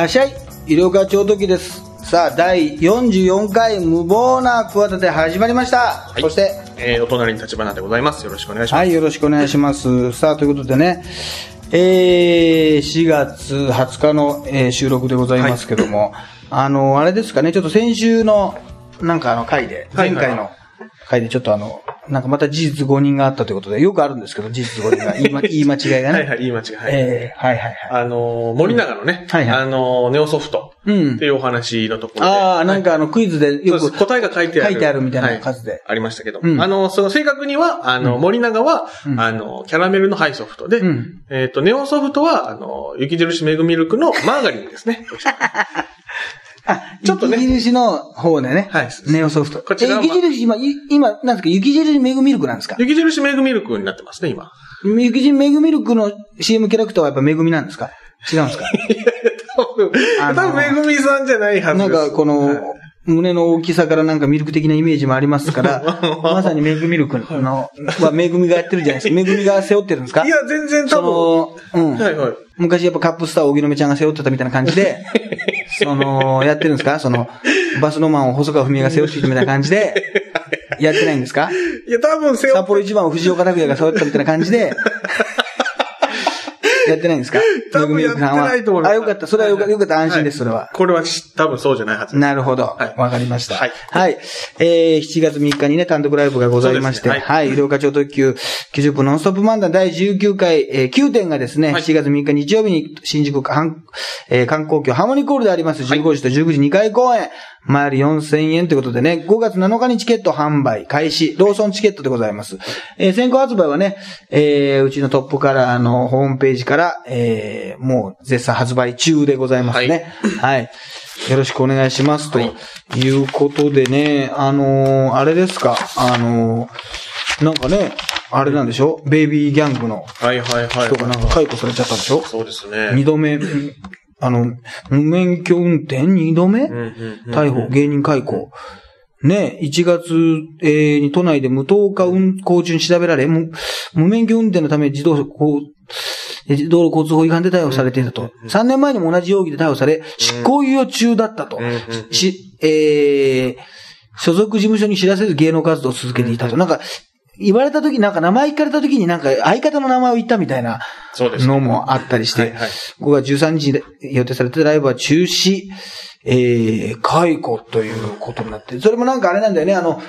らっしゃい医療課長時です。さあ第44回無謀な企て始まりました、い。そしてえー、お隣に立花でございます。よろしくお願いします。はいよろしくお願いします。さあということでねえー、4月20日の、えー収録でございますけども、あのあれですかねちょっと先週のなんかあの回ではいはい前回の回でちょっとあのなんかまた事実誤認があったということでよくあるんですけど事実誤認が言い,、ま、言い間違いがねはいはい、言い間違い。はい。えーはいはいはいあのー、森永のね、はいはいあのー、ネオソフトうんっていうお話のところで。ああ、なんか、かあの、クイズでよく答えが書いてある。書いてあるみたいなは数で。ありましたけど。うんあの、その正確には、あの、森永は、うんあの、キャラメルのハイソフトで、うんえっ、と、ネオソフトは、あの、雪印メグミルクのマーガリンですね。あ、ちょっとね雪印の方でね。はいネオソフト。こちら雪印、今、い今、なんですか、雪印メグミルクなんですか？雪印メグミルクになってますね、今。雪印メグミルクの CM キャラクターはやっぱメグミなんですか？違うんですか？多分、あの多分めぐみさんじゃないはずです。なんか、この、はい胸の大きさからなんかミルク的なイメージもありますから、まさにメグミルクの、はメグミがやってるじゃないですか。メグミが背負ってるんですか？いや、全然多そ分。の、うん。はいはい。昔やっぱカップスターを荻野目ちゃんが背負ってたみたいな感じで、その、やってるんですか？その、バスロマンを細川文江が背負ってみたいな感じで、やってないんですか？いや、多分背負札幌一番を藤岡拓也が背負ったみたいな感じで、やってないんですか？多分やってないと思いますあ、よかった。それはよかった。安心です、それは。これはし多分そうじゃないはず。なるほど。はいわかりました。はいはい。えー、7月3日にね、単独ライブがございまして、はい。医療課長特急90分ノンストップ漫談第19回、えー、9点がですね、はい7月3日日曜日に新宿観,、えー観光協ハーモニーコールであります15時と19時2回公演、前より4000円ということでね、5月7日にチケット販売開始、ローソンチケットでございます。えー先行発売はね、えーうちのトップカラーのホームページから、えーもう絶賛発売中でございますね。はい。よろしくお願いします。ということでね、あのーあれですか、あのーなんかね、あれなんでしょ？ベイビーギャングのはいはいはい。人がなんか解雇されちゃったんでしょ？そうですね。二度目、あの、無免許運転？二度目？うんうんうん逮捕、芸人解雇。ね、1月、えーに都内で無灯火運行中に調べられ、無無免許運転のため自動こうえー道路交通法違反で逮捕されていたと。3年前にも同じ容疑で逮捕され、執行猶予中だったと。し、えー所属事務所に知らせず芸能活動を続けていたと。なんか、言われた時、なんか名前聞かれた時になんか相方の名前を言ったみたいなそうですね。のもあったりして、はいはい5月13日で予定されてたライブは中止、えー、解雇ということになって、それもなんかあれなんだよね、あの、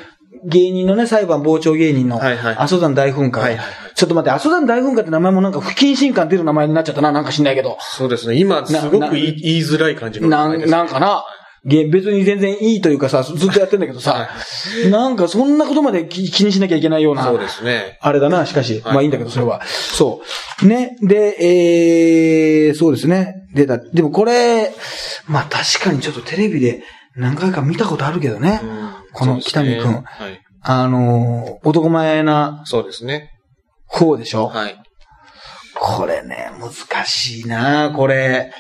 芸人のね、裁判傍聴芸人の、はいはい阿蘇山大噴火。はいはいはいちょっと待って、阿蘇山大噴火って名前もなんか不謹慎感出る名前になっちゃったな、なんか知んないけど。そうですね。今、すごく言い言いづらい感じの名なん、前です。なんかな。げ別に全然いいというかさ、ずっとやってんだけどさ、なんかそんなことまで気気にしなきゃいけないような。そうですね。あれだな、しかし。はいまあいいんだけど、それは。そう。ね。で、えー、そうですね。出た。でもこれ、まあ確かにちょっとテレビで何回か見たことあるけどね。うんこの北見くんはい。あのー、男前なそうですね。方でしょ、はい。これね、難しいなこれ。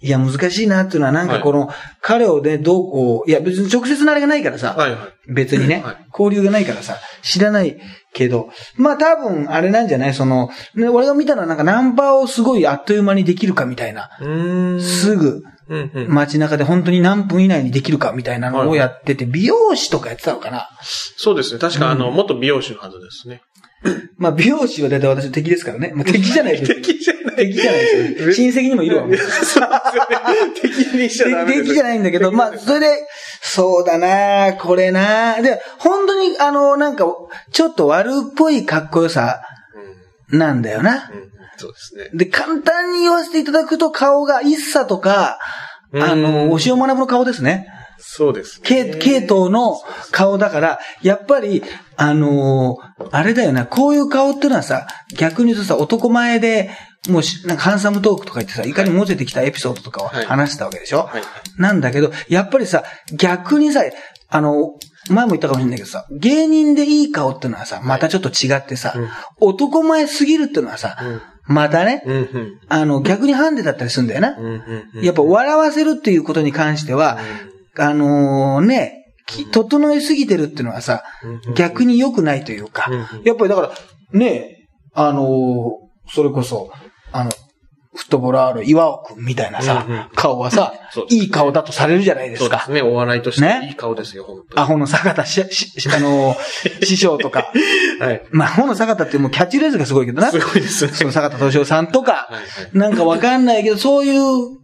いや、難しいなっていうのは、なんかこの、彼をね、どうこう、いや、別に直接なあれがないからさ、はいはい。別にね、はい交流がないからさ、知らないけど、まあ多分、あれなんじゃない？その、ね、俺が見たのはなんかナンパをすごいあっという間にできるかみたいな。うーん。すぐ、うんうん。街中で本当に何分以内にできるかみたいなのをやってて、美容師とかやってたのかな？そうですね。確か、あの、元美容師のはずですね。まあ美容師は大体私の敵ですからね。まあ敵じゃないです。敵じゃない。敵じゃないですよ。親戚にもいるわ。そうですよね。敵にしちゃダメ。敵じゃないんだけど、まあ、それで、そうだなこれなで、本当に、あの、なんか、ちょっと悪っぽいかっこよさなんだよな。うん。うんそうですね。で、簡単に言わせていただくと顔が、一茶とか、あうの、ん押尾学の顔ですね。そうですね。系、系統の顔だから、やっぱり、あのーあれだよな、こういう顔ってのはさ、逆に言うとさ、男前で、もうし、なんかハンサムトークとか言ってさ、い。かにもせてきたエピソードとかをはい。話してたわけでしょ、はい。なんだけど、やっぱりさ、逆にさ、あの、前も言ったかもしれないけどさ、芸人でいい顔ってのはさ、またちょっと違ってさ、うん。男前すぎるってのはさ、またね、うんうん。あの、逆にハンデだったりするんだよな。うんうんうん。やっぱ笑わせるっていうことに関しては、あのね、き整えすぎてるっていうのはさ、逆に良くないというかやっぱりだから、ね、あのーそれこそ、あの、フットボールある岩尾くんみたいなさ、うんうん顔はさいい顔だとされるじゃないですか。そうですね。お笑いとしてねいい顔ですよ、本当アホの坂田し、し、し あのー、師匠とか。に。はい。まあ、アホの坂田ってもうキャッチレースがすごいけどな。すごいですね。その坂田敏夫さんとか、はいはい。なんかわかんないけど、そういう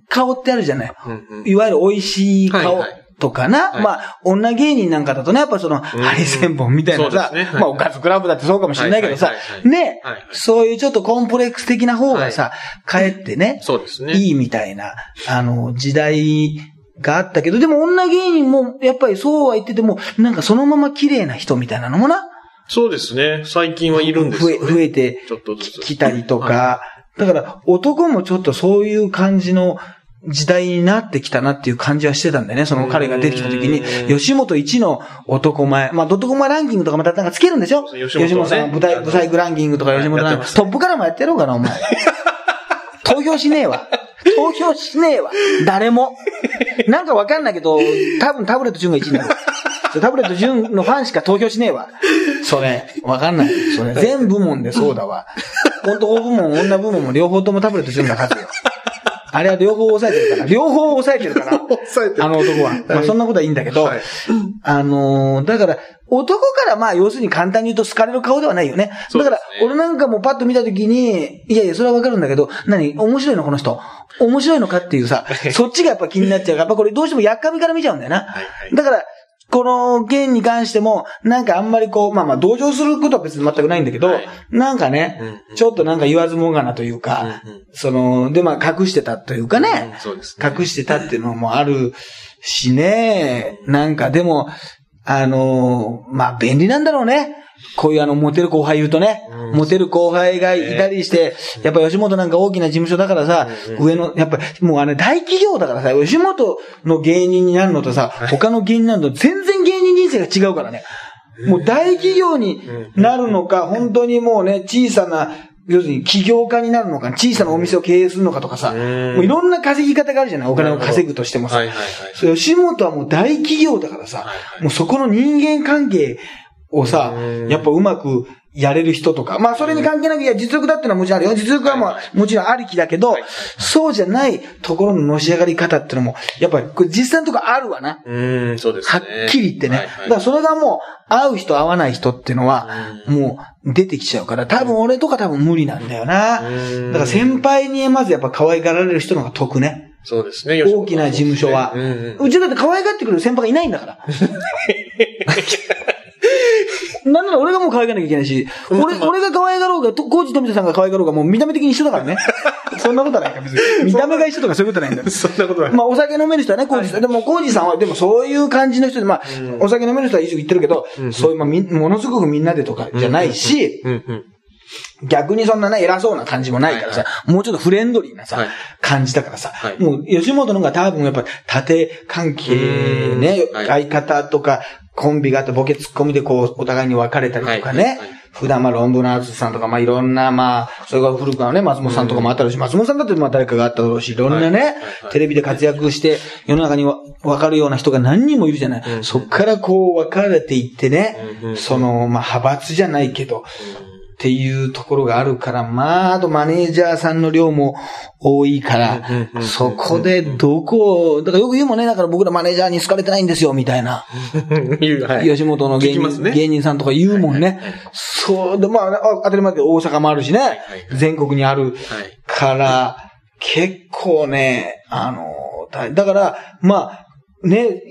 顔ってあるじゃない。うんうんいわゆる美味しい顔はいはいとかな。はい。まあ、女芸人なんかだとね、やっぱその、ハリセンボンみたいなさ、ね。はい。まあ、おかずクラブだってそうかもしれないけどさはいはいはい、はい。ね。はいはい、そういうちょっとコンプレックス的な方がさ、かえってね、そうですね。いいみたいな、あの、時代があったけど、でも女芸人も、やっぱりそうは言ってても、なんかそのまま綺麗な人みたいなのもな、そうですね。最近はいるんです増え、よ、ね。増えてちょっとずつ。きたりとはか、だから男もちょっとそういう感じの時代になってきたなっていう感じはしてたんだよね。その彼が出てきた時にう、ん吉本一の男前。まあ、男前ランキングとかまたなんかつけるんでしょ？吉本ね吉本さん、舞台、舞台グランキングとか吉本ランキング。トップからもやってやろうかな、お前。投票しねえわ。投票しねえわ。誰も。なんかわかんないけど、多分タブレット順が1位になる。タブレット順のファンしか投票しねえわ。それ、わかんない。それ、全部門でそうだわ。男部門、女部門も両方ともタブレット順が勝つよ。あれは両方抑えてるから。両方抑えてるから。抑えてるあの男は。まあそんなことはいいんだけど、はいあのーだから、男からまあ要するに簡単に言うと好かれる顔ではないよね。だから、俺なんかもパッと見たときに、いやいや、それはわかるんだけど、何？面白いのこの人。面白いのかっていうさ、そっちがやっぱ気になっちゃうから、やっぱこれどうしてもやっかみから見ちゃうんだよな。はいはいだから、この件に関しても、なんかあんまりこう、まあまあ同情することは別に全くないんだけど、はい。なんかね、うんうん。ちょっとなんか言わずもがなというか、うんうん。その、でまあ隠してたというかね、うん。ね。隠してたっていうのもあるしね、なんかでも、あのまあ便利なんだろうね。こういうあの、モテる後輩いるとね、うん。モテる後輩がいたりして、やっぱ吉本なんか大きな事務所だからさ、上の、やっぱもうあれ大企業だからさ、吉本の芸人になるのとさ、他の芸人になるのと全然芸人人生が違うからね。もう大企業になるのか、本当にもうね、小さな、要するに起業家になるのか、小さなお店を経営するのかとかさ、うんもういろんな稼ぎ方があるじゃないお金を稼ぐとしてもさ。はいはいはい。吉本はもう大企業だからさ、はいはいもうそこの人間関係をさうん、やっぱうまくやれる人とか、まあそれに関係なく、いや実力だってのはもちろんあるよ。実力はまあはいもちろんありきだけどそうじゃないところののし上がり方ってのも、やっぱりこれ実際のところあるわな。うーん、そうですはね。っきり言ってね。はいはいだからそれがもう、合う人合わない人っていうのは、もう出てきちゃうから、多分俺とか多分無理なんだよな。うんだから先輩にまずやっぱ可愛がられる人の方が得ね。そうですね。大きな事務所は。うちだって可愛がってくれる先輩がいないんだから。なんなら俺がもう可愛がらなきゃいけないし、俺、俺が可愛がろうが、とコーチ富田さんが可愛がろうが、もう見た目的に一緒だからね。そんなことはないから、別に。見た目が一緒とかそういうことはないんだよ。そんなことない。まあ、お酒飲める人はね、コージさん。でも、コージさんは、でもそういう感じの人で、まあ、お酒飲める人は一応言ってるけど、そういう、まあ、みものすごくみんなでとかじゃないし。逆にそんなね、偉そうな感じもないからさ、もうちょっとフレンドリーなさ、はい。感じだからさ、はい。もう吉本の方が多分やっぱ縦関係ね、相方とかコンビがあってボケツッコミでこうお互いに分かれたりとかね、はいはい普段まあロンドンアーツさんとかまあいろんなまあ、それから古くはね、松本さんとかもあったろうし、松本さんだってまあ誰かがあっただろうし、いろんなね、テレビで活躍して世の中にわ分かるような人が何人もいるじゃない。うん。そっからこう分かれていってね、そのまあ派閥じゃないけど、っていうところがあるから、まあ、あとマネージャーさんの量も多いからそこでどこを、だからよく言うもんね、だから僕らマネージャーに好かれてないんですよ、みたいな。はい。吉本の芸人、ね芸人さんとか言うもんね。そうで、まあ、あ当たり前だけど大阪もあるしねはい、全国にあるはい。から、結構ね、あの、だだから、まあ、ね、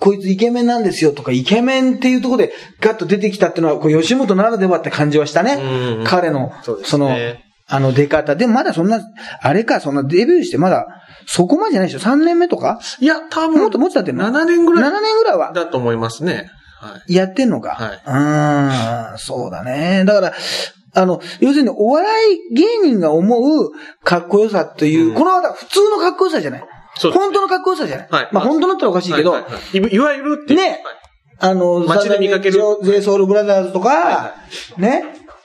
こいつイケメンなんですよとか、イケメンっていうところでガッと出てきたっていうのは、こう吉本ならではって感じはしたね。うんうん彼の、そのね、あの出方。でもまだそんな、あれか、そんなデビューしてまだ、そこまでじゃないでしょ ?3 年目とか？いや、多分、もっともっと経ってんの？7年ぐらい ?7 年ぐらいは？だと思いますね。はい。やってんのか？はいうん、そうだね。だから、あの、要するにお笑い芸人が思うかっこよさという、うんこのは普通のかっこよさじゃない？そうです本当のかっこよさじゃない？はいまあ本当だったらおかしいけど、はいはいはいいわゆるっていう。ねはいあの、街で見かけるゼイソウルブラザーズとか、はね、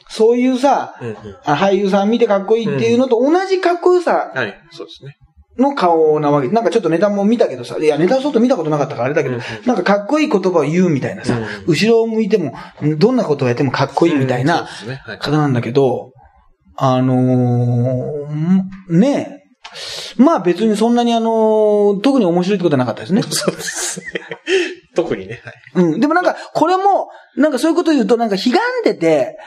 そういうさ、うんうんあ俳優さん見てかっこいいっていうのと同じかっこよさはい。そうですね。の顔なわけ。なんかちょっとネタも見たけどさ、いや、ネタ外見たことなかったからあれだけど、うんうんなんかかっこいい言葉を言うみたいなさ、うん後ろを向いても、どんなことをやってもかっこいいみたいなうんそうですね。はい。方なんだけど、あのーんねまあ別にそんなにあの、特に面白いってことはなかったですね。そうですね。特にね。はい。うん。でもなんか、これも、なんかそういうこと言うと、なんか、悲願んでて、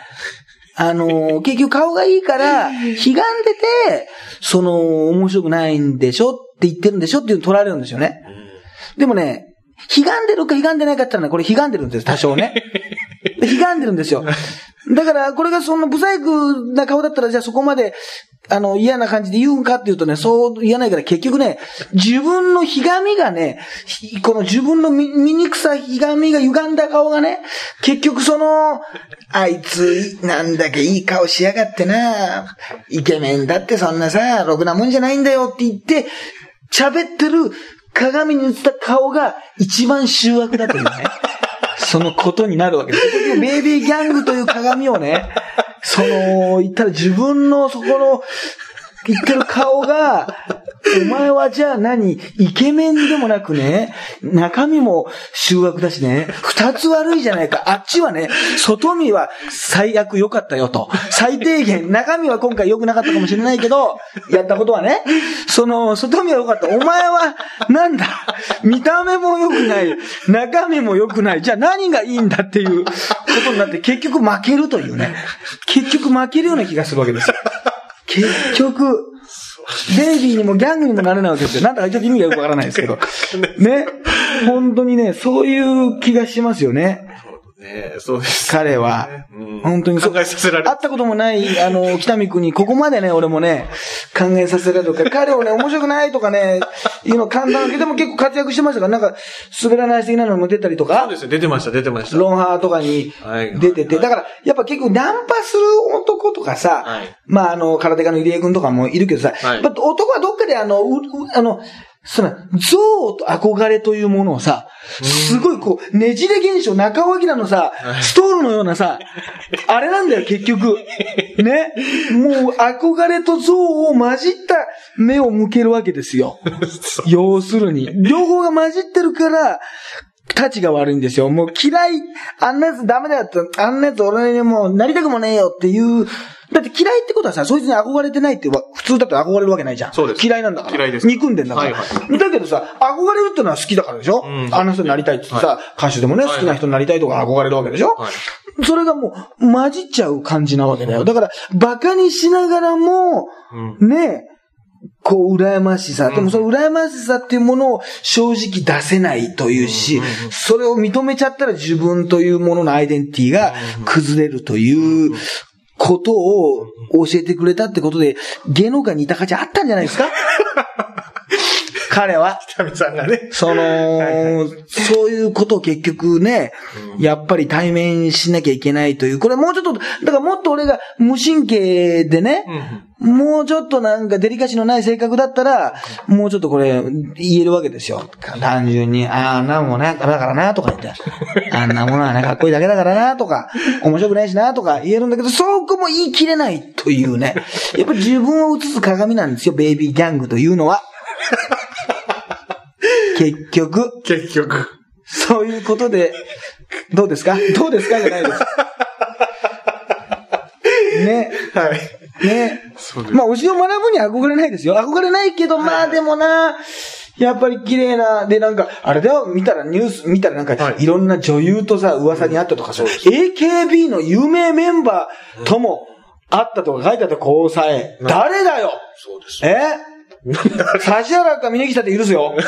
あのー 結局顔がいいから、悲願んでて、その、面白くないんでしょって言ってるんでしょっていうの取られるんですよね。でもね、悲願んでるか悲願んでないかって言ったらね、これ悲願んでるんです、多少ね。悲願んでるんですよ。だから、これがそんなブサイクな顔だったら、じゃあそこまで、あの、嫌な感じで言うんかっていうとね、そう言わないから、結局ね、自分のひがみがね、この自分の醜さ、ひがみが歪んだ顔がね、結局その、あいつ、なんだかいい顔しやがってな、イケメンだってそんなさ、ろくなもんじゃないんだよって言って、喋ってる鏡に映った顔が一番醜悪だというね。そのことになるわけです。結 局ベイビーギャングという鏡をね、その、言ったら自分のそこの、言ってる顔が、お前はじゃあ何？イケメンでもなくね、中身も醜悪だしね、二つ悪いじゃないか。あっちはね、外見は最悪良かったよと。最低限、中身は今回良くなかったかもしれないけど、やったことはね、その、外見は良かった。お前は、なんだ、見た目も良くない、中身も良くない。じゃあ何がいいんだっていうことになって、結局負けるというね。結局負けるような気がするわけですよ。結局、ベイビーにもギャングにもなれないわけですよ。なんだかちょっと意味がよくわからないですけど。ね。本当にね、そういう気がしますよね。ね。そうです。彼は。うん。本当にそう。考えさせられる会ったこともない、あの、北見君に、ここまでね、俺もね、考えさせられるとか、彼をね、面白くないとかね、いうの簡単だけども結構活躍してましたから、なんか、滑らない的なのも出たりとか。そうで、すね。出てました、出てました。ロンハーとかにはい。出てて、はい。だから、やっぱ結構ナンパする男とかさ、はい。まあ、あの、空手家の入江君とかもいるけどさ、はい。男はどっかであの、ううあの、その、象と憧れというものをさ、すごいこう、ねじれ現象、中尾明のさ、ストールのようなさ、あれなんだよ、結局。ね。もう、憧れと象を混じった目を向けるわけですよ。要するに。両方が混じってるから、立ちが悪いんですよ。もう嫌い、あんなやつダメだよって、あんなやつ俺にもうなりたくもねえよっていう、だって嫌いってことはさ、そいつに憧れてないってわ、普通だって憧れるわけないじゃん。そうです嫌いなんだから。嫌いです憎んでんだから。はいはだけどさ、憧れるってのは好きだからでしょ、うんあの人になりたいって言ってさ、歌手でもね、はい好きな人になりたいとか憧れるわけでしょ、はい。それがもう、混じっちゃう感じなわけだよ。だから、馬鹿にしながらも、うん。ねこう、羨ましさ。でもその羨ましさっていうものを正直出せないというし、それを認めちゃったら自分というもののアイデンティティが崩れるということを教えてくれたってことで、芸能界にいた価値あったんじゃないですか？彼は。北見さんがね。その、そういうことを結局ね、やっぱり対面しなきゃいけないという、これもうちょっと、だからもっと俺が無神経でね、もうちょっとなんかデリカシーのない性格だったら、もうちょっとこれ言えるわけですよ。単純に、ああ、あんなもんね、だからな、とか言って。あんなものはね、かっこいいだけだからな、とか、面白くないしな、とか言えるんだけど、そこも言い切れないというね。やっぱり自分を映す鏡なんですよ、ベイビーギャングというのは。結局。結局。そういうことで、どうですか？どうですか？じゃないです。ね。はい。ね。まあ、推しを学ぶには憧れないですよ。憧れないけど、まあでもな、やっぱり綺麗な、で、なんか、あれだよ、見たらニュース、見たらなんか、はいいろんな女優とさ、噂にあったとか、そう AKB の有名メンバーともあったとか書いてあった交際。誰だよそうです。え 指原か峯岸だって許すよ。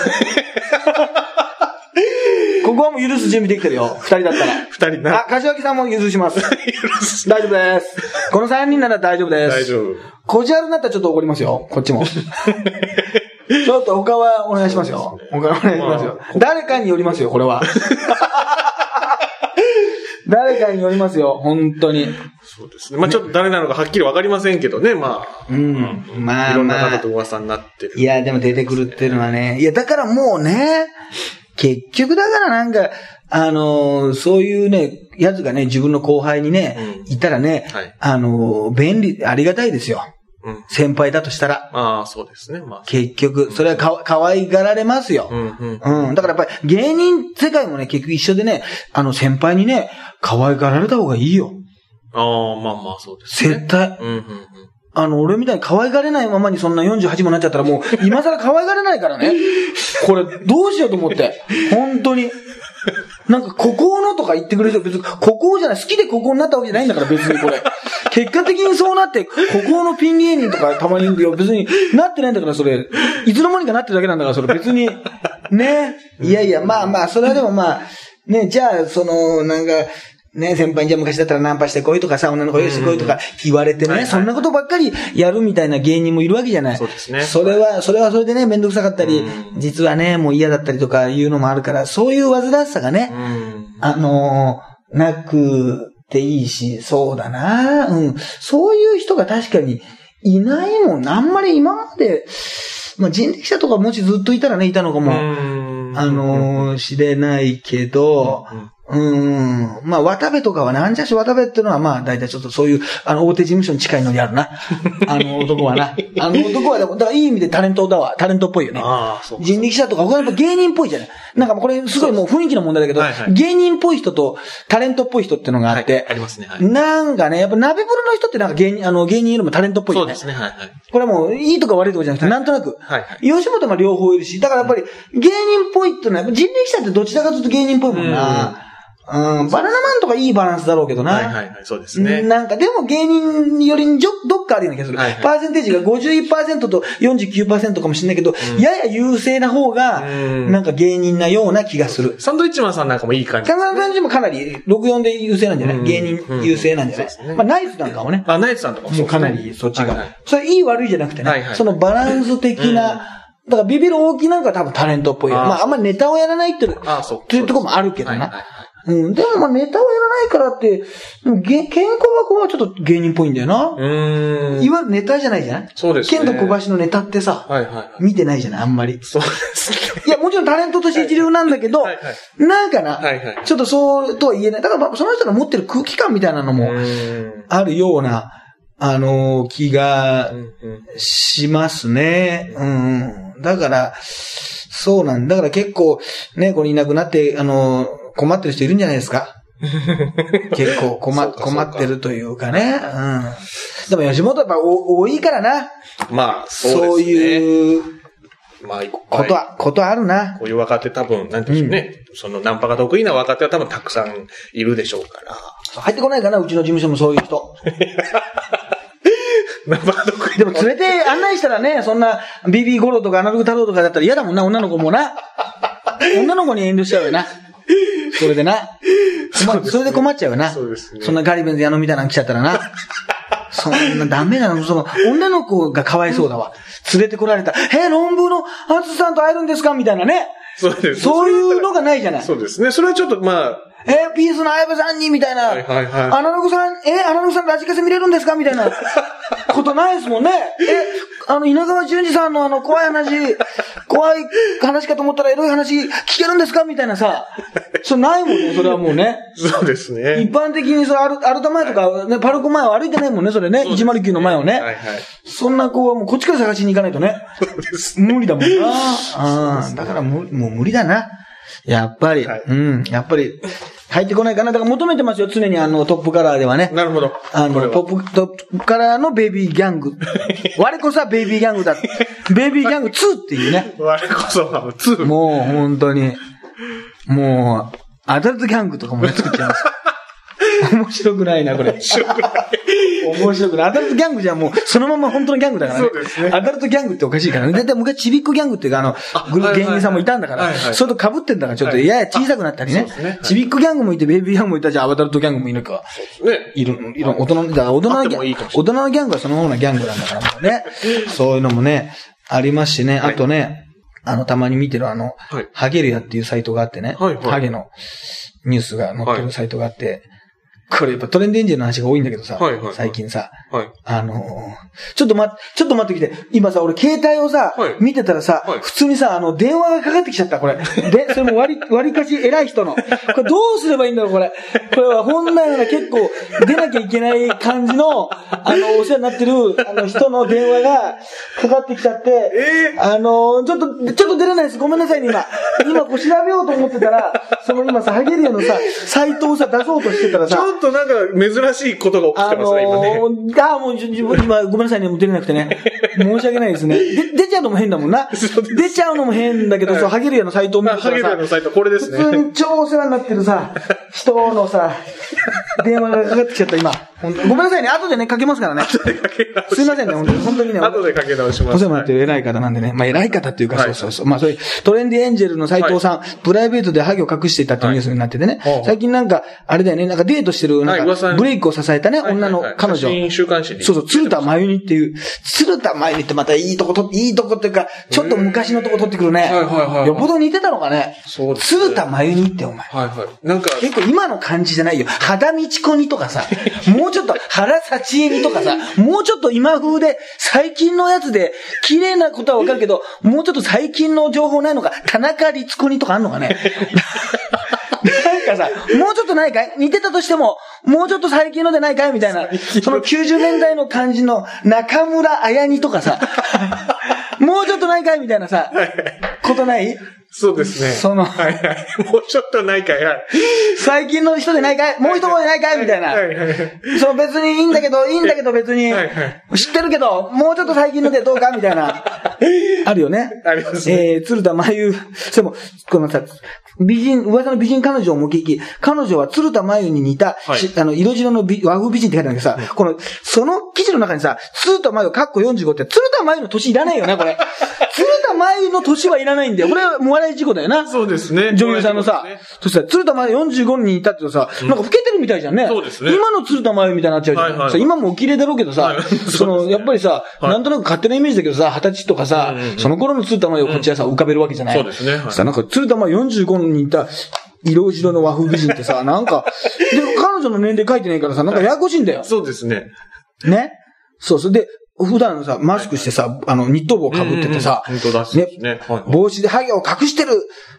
ここはもう許す準備できてるよ。二人だったら。二人なあ、柏木さんも許します。許す大丈夫です。この三人なら大丈夫です。大丈夫。こじはるになったらちょっと怒りますよ。こっちも。ちょっと他はお願いしますよ。他はお願いしますよ。誰かによりますよ、これは。誰かによりますよ、本当に。そうですね。まあちょっと誰なのかはっきりわかりませんけどね、まあ。うん。まあいろんなまあ方と。噂になってる。いや、でも出てくるっていうのはね。いや、だからもうね、結局だからなんか、あのーそういうね、やつがね、自分の後輩にね、うんいたらね、はいあのー便利、ありがたいですよ。うん。先輩だとしたら。ああ、そうですね。まあ。結局、それはかわ可愛がられますよ。うん、うん。うん。だからやっぱり芸人世界もね、結局一緒でね、あの先輩にね、可愛がられた方がいいよ。ああ、まあまあ、そうですね。絶対。うん、うん、うん。あの、俺みたいに可愛がれないままにそんな48もなっちゃったらもう、今更可愛がれないからね。これ、どうしようと思って。本当に。なんか、孤高のとか言ってくれる人、別に、孤高じゃない、好きで孤高になったわけじゃないんだから、別にこれ。結果的にそうなって、孤高のピン芸人とかたまにいるよ。別になってないんだから、それ。いつの間にかなってるだけなんだから、それ別に。ね。いやいや、まあまあ、それはでもまあ、ね、じゃあ、その、なんか、ね、先輩にじゃあ昔だったらナンパしてこいとかさ、女の子よしてこいとか言われてね、はいはいそんなことばっかりやるみたいな芸人もいるわけじゃない。そうですねそれは、それはそれでね、めんどくさかったり、実はね、もう嫌だったりとかいうのもあるから、そういう煩わしさがね、うん。あのーなくていいし、そうだなうん。そういう人が確かにいないもん。あんまり今まで、まあ、人力車とかもしずっといたらね、いたのかも、うんあのー知れないけど、うん。まあ、渡部とかはね、アンジャッシュ渡部っていうのは、まあ、大体ちょっとそういう、あの、大手事務所に近いのにあるな。あの男はな。あの男は、だからいい意味でタレントだわ。タレントっぽいよね。ああ、そうか。人力車とか、他やっぱ芸人っぽいじゃない。なんかこれすごいもう雰囲気の問題だけど、はいはい芸人っぽい人とタレントっぽい人っていうのがあって、はいありますねはいなんかね、やっぱ鍋風呂の人ってなんか芸人、あの芸人よりもタレントっぽいよね。そうですね、はいはい。これはもういいとか悪いとかじゃなくて、なんとなく。はいはい吉本も両方いるし、だからやっぱり芸人っぽいっていうのは、人力車ってどちらかというと芸人っぽいもんな。うん、バナナマンとかいいバランスだろうけどな。はいはいはい、そうですね。なんか、でも芸人よりにどっかあるような気がする。はいはいパーセンテージが51%と49%かもしれないけど、やや優勢な方が、うんなんか芸人なような気がする。サンドイッチマンさんなんかもいい感じカ。ナダ感じもかなり64で優勢なんじゃない、うん芸人優勢なんじゃない、ねまあナイツなんかもね。あ、ナイツさんとかもかなりそっちが。はいはいそれいい悪いじゃなくてね、はいはいそのバランス的な、だからビビる大木なんかは多分タレントっぽいよ。あーまああんまりネタをやらないっていう、あそうっていうところもあるけどな。はいはいはいうん。でもまあネタをやらないからって、でもげケンコバ君はちょっと芸人っぽいんだよな。うーん。いわゆるネタじゃないじゃんそうですねケンと小林のネタってさ、はいはいはい。見てないじゃない？あんまり。そうですね。いや、もちろんタレントとして一流なんだけど、はいはいなんかな、はいはいちょっとそうとは言えない。だからまあその人が持ってる空気感みたいなのも。あるような、あのー気がうんうんしますね。うん。だから、そうなんだ。だから結構、ね、これいなくなって、あのー困ってる人いるんじゃないですか 結構困困ってるというかね。うん。でも吉本はやっぱお多いからな。まあ、そうね。いうまあ、ことは、ことあるな。こういう若手多分、なんていうんでしょうね。そのナンパが得意な若手は多分たくさんいるでしょうから。入ってこないかな、うちの事務所もそういう人。ナンパが得意でも連れて案内したらね、そんな BB ゴロとかアナログ太郎とかだったら嫌だもんな、女の子もな。女の子に遠慮しちゃうよな。それでな。困それで困っちゃうよな。そうですねそんなガリベンズ矢野みたいなの来ちゃったらな。そんなダメだな。その、女の子がかわいそうだわ。連れてこられた。え、論文のアツさんと会えるんですか？みたいなね。そうです。そういうのがないじゃない。そうですね。それはちょっとまあ、え、ピースの相葉さんにみたいな。はいはいはいアナログさん、え、アナログさんラジカセ見れるんですか？みたいな ことないですもんね。え、あの、稲川淳二さんのあの、怖い話、怖い話かと思ったらエロい話聞けるんですか？みたいなさ。それないもんね、それはもうね。そうですね。一般的にそれアル、アルタ前とか、ね、パルコ前を歩いてないもんね、それね。そうです109の前をね。はいはい。そんな子はもうこっちから探しに行かないとね。そうです。無理だもんな。うん。だからもう無理だな。やっぱり、はいうん。やっぱり、入ってこないかな。だから求めてますよ、常にあの、トップカラーではね。なるほど。あの、トップ、トップカラーのベイビーギャング。我こそはベイビーギャングだ。ベイビーギャング2っていうね。我こそは、2。もう、本当に。もう、アダルトギャングとかもね、作っちゃいます。面白くないな、これ。面白くない。アダルトギャングじゃもう、そのまま本当のギャングだからね。そうですねアダルトギャングっておかしいからね。だいたい昔ちびっこギャングっていうか、あの、芸人さんもいたんだから、それと被ってんだから、ちょっとはいやや小さくなったりね。ちびっこギャングもいて、ベイビーギャングもいたじゃあ、アダルトギャングもいるか。ね。いる、いる、大人の、だから大人のギャング、大人のギャングはそのままのギャングなんだからもうね。そういうのもね、ありますしね。あとね、あの、たまに見てるあの、はいハゲルヤっていうサイトがあってね、ハゲのニュースが載ってるサイトがあって、これやっぱトレンドエンジンの話が多いんだけどさ、はいはいはい。最近さ、はい。あのーちょっとま、ちょっと待ってきて。今さ、俺携帯をさ、はい見てたらさ、はい普通にさ、あの、電話がかかってきちゃった、これ。で、それも割り、割りかし偉い人の。これどうすればいいんだろう、これ。これは本来なら結構出なきゃいけない感じの、あの、お世話になってる、あの人の電話がかかってきちゃって、えあの、ちょっと、ちょっと出れないです。ごめんなさいね、今。今、こう調べようと思ってたら、その今さ、ハゲリアのさ、サイトをさ、出そうとしてたらちさ、ょっとなんか珍しいことが起きあてますね、今ね。あーもうじ自分今ごめんなさいね、もう出れなくてね。申し訳ないですね。で出ちゃうのも変だもんな。出ちゃうのも変だけど、はいそう、ハゲリアのサイトを見まあ、ハゲるとさルのサイトこれです普通ね。に超お世話になってるさ、人のさ、電話がかかってきちゃった今。ほんとごめんなさいね、後でね、かけますからね。すいませんね、本当に本当にね。後でかけ直します。お世話になってる偉い方なんでね。まあ偉い方っていうか、はいそうそうそう。まあそういう、トレンディエンジェルの斎藤さん、プライベートでハゲを隠していたっていうニュースになっててね。はい最近なんか、あれだよね、なんかデートしてる、なんか、ブレイクを支えたね、はい女の彼女。週刊誌にそうそう、鶴田真由にっていう、鶴田真由にってまたいいとこと、いいとこっていうか、ちょっと昔のとこ取ってくるね。はいはいはいはいよっぽど似てたのかね。そう鶴田真由にってお前。はいはい。なんか、結構今の感じじゃないよ。肌道子にとかさ、もうちょっと原幸恵にとかさ、もうちょっと今風で、最近のやつで、綺麗なことはわかるけど、もうちょっと最近の情報ないのか、田中律子にとかあんのかね。なんかさ、もうちょっとないかい？似てたとしても、もうちょっと最近のでないかい？みたいな、その90年代の感じの中村綾にとかさ、もうちょっとないかい？みたいなさ、ことない？そうですね。そのはいはい。もうちょっとないかい。はい。最近の人でないかい？もう一人でないかい？みたいな。はいはいはい。そう別にいいんだけど、いいんだけど別にはいは、知ってるけど、もうちょっと最近のでどうか？みたいな。あるよね。ありますねえー、鶴田真由。でも、このさ、美人、噂の美人彼女を目撃。彼女は鶴田真由に似た、はいしあの、色白の美和風美人って書いてあるんだけどさ、この、その記事の中にさ、鶴田真由、かっこ45って、鶴田真由の年いらないよね、これ。鶴田真由の年はいらないんだよ。これは、も笑い事故だよな。そうですね。女優さんのさ、そしたら、鶴田真由45人いたってさ、なんか老けてるみたいじゃんね。そうですね今の鶴田真由みたいになっちゃうじゃん。はいはいさ今もお綺麗だろうけどさ、はいその、やっぱりさ、はいなんとなく勝手なイメージだけどさ、二十歳とかさ、うんうんうんその頃の鶴田真由をこっちはさ、浮かべるわけじゃない。そうですねはいそしたらなんか鶴田真由45人いた、色白の和風美人ってさ、なんか、で、彼女の年齢書いてないからさ、なんかややこしいんだよ。そうですね。ね？そうそう。で、普段さ、マスクしてさ、あの、ニット帽被っててさ、うんうんねはい帽子でハゲを隠してる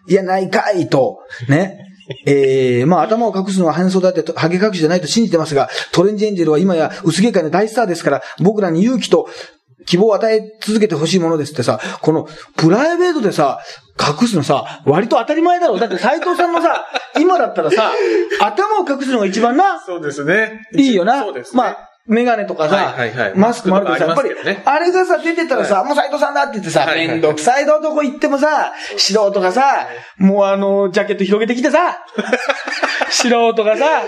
やないかいと、ね？えー、まあ頭を隠すのは半袖だってと、ハゲ隠しじゃないと信じてますが、トレンジエンジェルは今や薄毛界の大スターですから、僕らに勇気と希望を与え続けてほしいものですってさ、このプライベートでさ、隠すのさ、割と当たり前だろ。だって斎藤さんのさ、今だったらさ、頭を隠すのが一番な、そうですね。いいよな。そうですね。まあ、メガネとかさ、はいはいはいマスクもあるけどさ、やっぱりあれがさ、出てたらさ、もう斎藤さんだって言ってさ、はいはいはいめんどくさいとこ行ってもさ、素人がさ、もうあの、ジャケット広げてきてさ、素人がさ、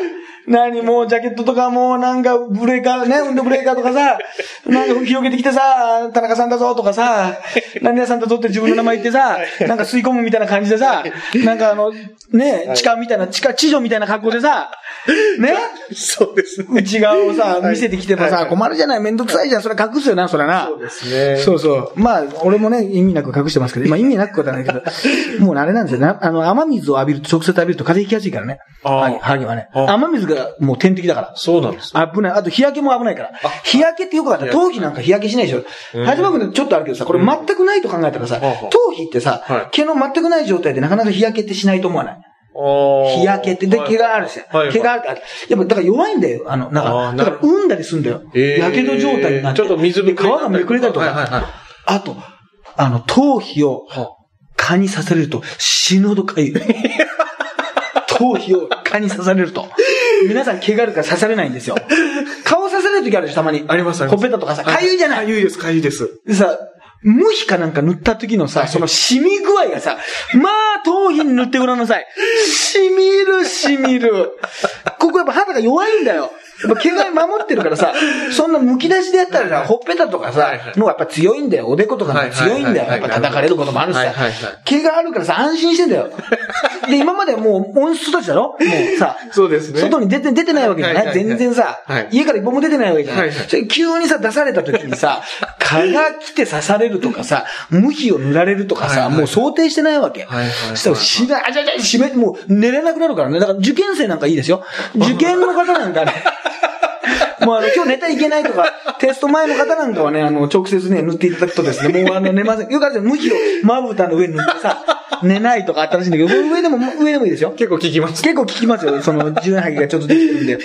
何もうジャケットとかもうなんかブレーカー、ね、運動ブレーカーとかさ、なんか広げてきてさ、田中さんだぞとかさ、何々さんだぞって自分の名前言ってさ、なんか吸い込むみたいな感じでさ、なんかあの、ね、地下みたいな、地下、地上みたいな格好でさ、ね、そうですね。内側をさ、見せてきてもさ、困るじゃない、めんどくさいじゃん、それ隠すよな、それな。そうですね。そうそう。まあ、俺もね、意味なく隠してますけど、今意味なくことはないけど、もうあれなんですよね。あの、雨水を浴びると、直接浴びると風邪ひきやすいからね。あーハゲハゲはね。あ雨水がもう天敵だから。そうなんです。危ない。あと日焼けも危ないから。日焼けってよくわかった。頭皮なんか日焼けしないでしょ。はじまくんちょっとあるけどさ、これ全くないと考えたらさ、頭皮ってさはい、毛の全くない状態でなかなか日焼けってしないと思わない？日焼けって、で、毛があるし、毛があるやっぱ、だから弱いんだよ。あの、なんあか、だから、産んだりすんだよ。えーやけど状態になって。ちょっと水ぶく皮がめくれたりとか。あと、あの、頭皮をは蚊に刺されると死ぬほどかゆい。頭皮を蚊に刺されると。皆さん毛があるから刺されないんですよ。顔刺される時あるでしょ、たまに。ありますありますほっぺたとかさ、かゆいじゃない。かゆいです、かゆいです。でさ、無比かなんか塗った時のさ、その染み具合がさ、まあ、頭皮に塗ってごらんなさい。染みる、染みる。ここやっぱ肌が弱いんだよ。毛が守ってるからさ、そんな剥き出しでやったらさ、ほっぺたとかはいさは、いのがやっぱ強いんだよ。おでことかも強いんだよ。やっぱ叩かれることもあるしさ。毛があるからさ、安心してんだよ。で、今まではもう温室育ちだろ？もうさ、そうですね。外に出て、出てないわけじゃない全然さはい、家から一歩も出てないわけじゃなはい急にさ、出された時にさ、蚊が来て刺されるとかさ、無比を塗られるとかさ、もう想定してないわけ。そしたら、しな、あ、じゃじゃ、しめ、もう寝れなくなるからね。だから受験生なんかいいですよ。受験の方なんかね。もうあの、今日寝たらいけないとか、テスト前の方なんかはね、あの、直接ね、塗っていただくとですね、もうあの、寝ません。よくあるじゃん、無比をまぶたの上に塗ってさ、寝ないとかあったらしいんだけど、上でも、上でもいいですよ。結構聞きます。結構聞きますよ。その、十ハギがちょっとできてるんで。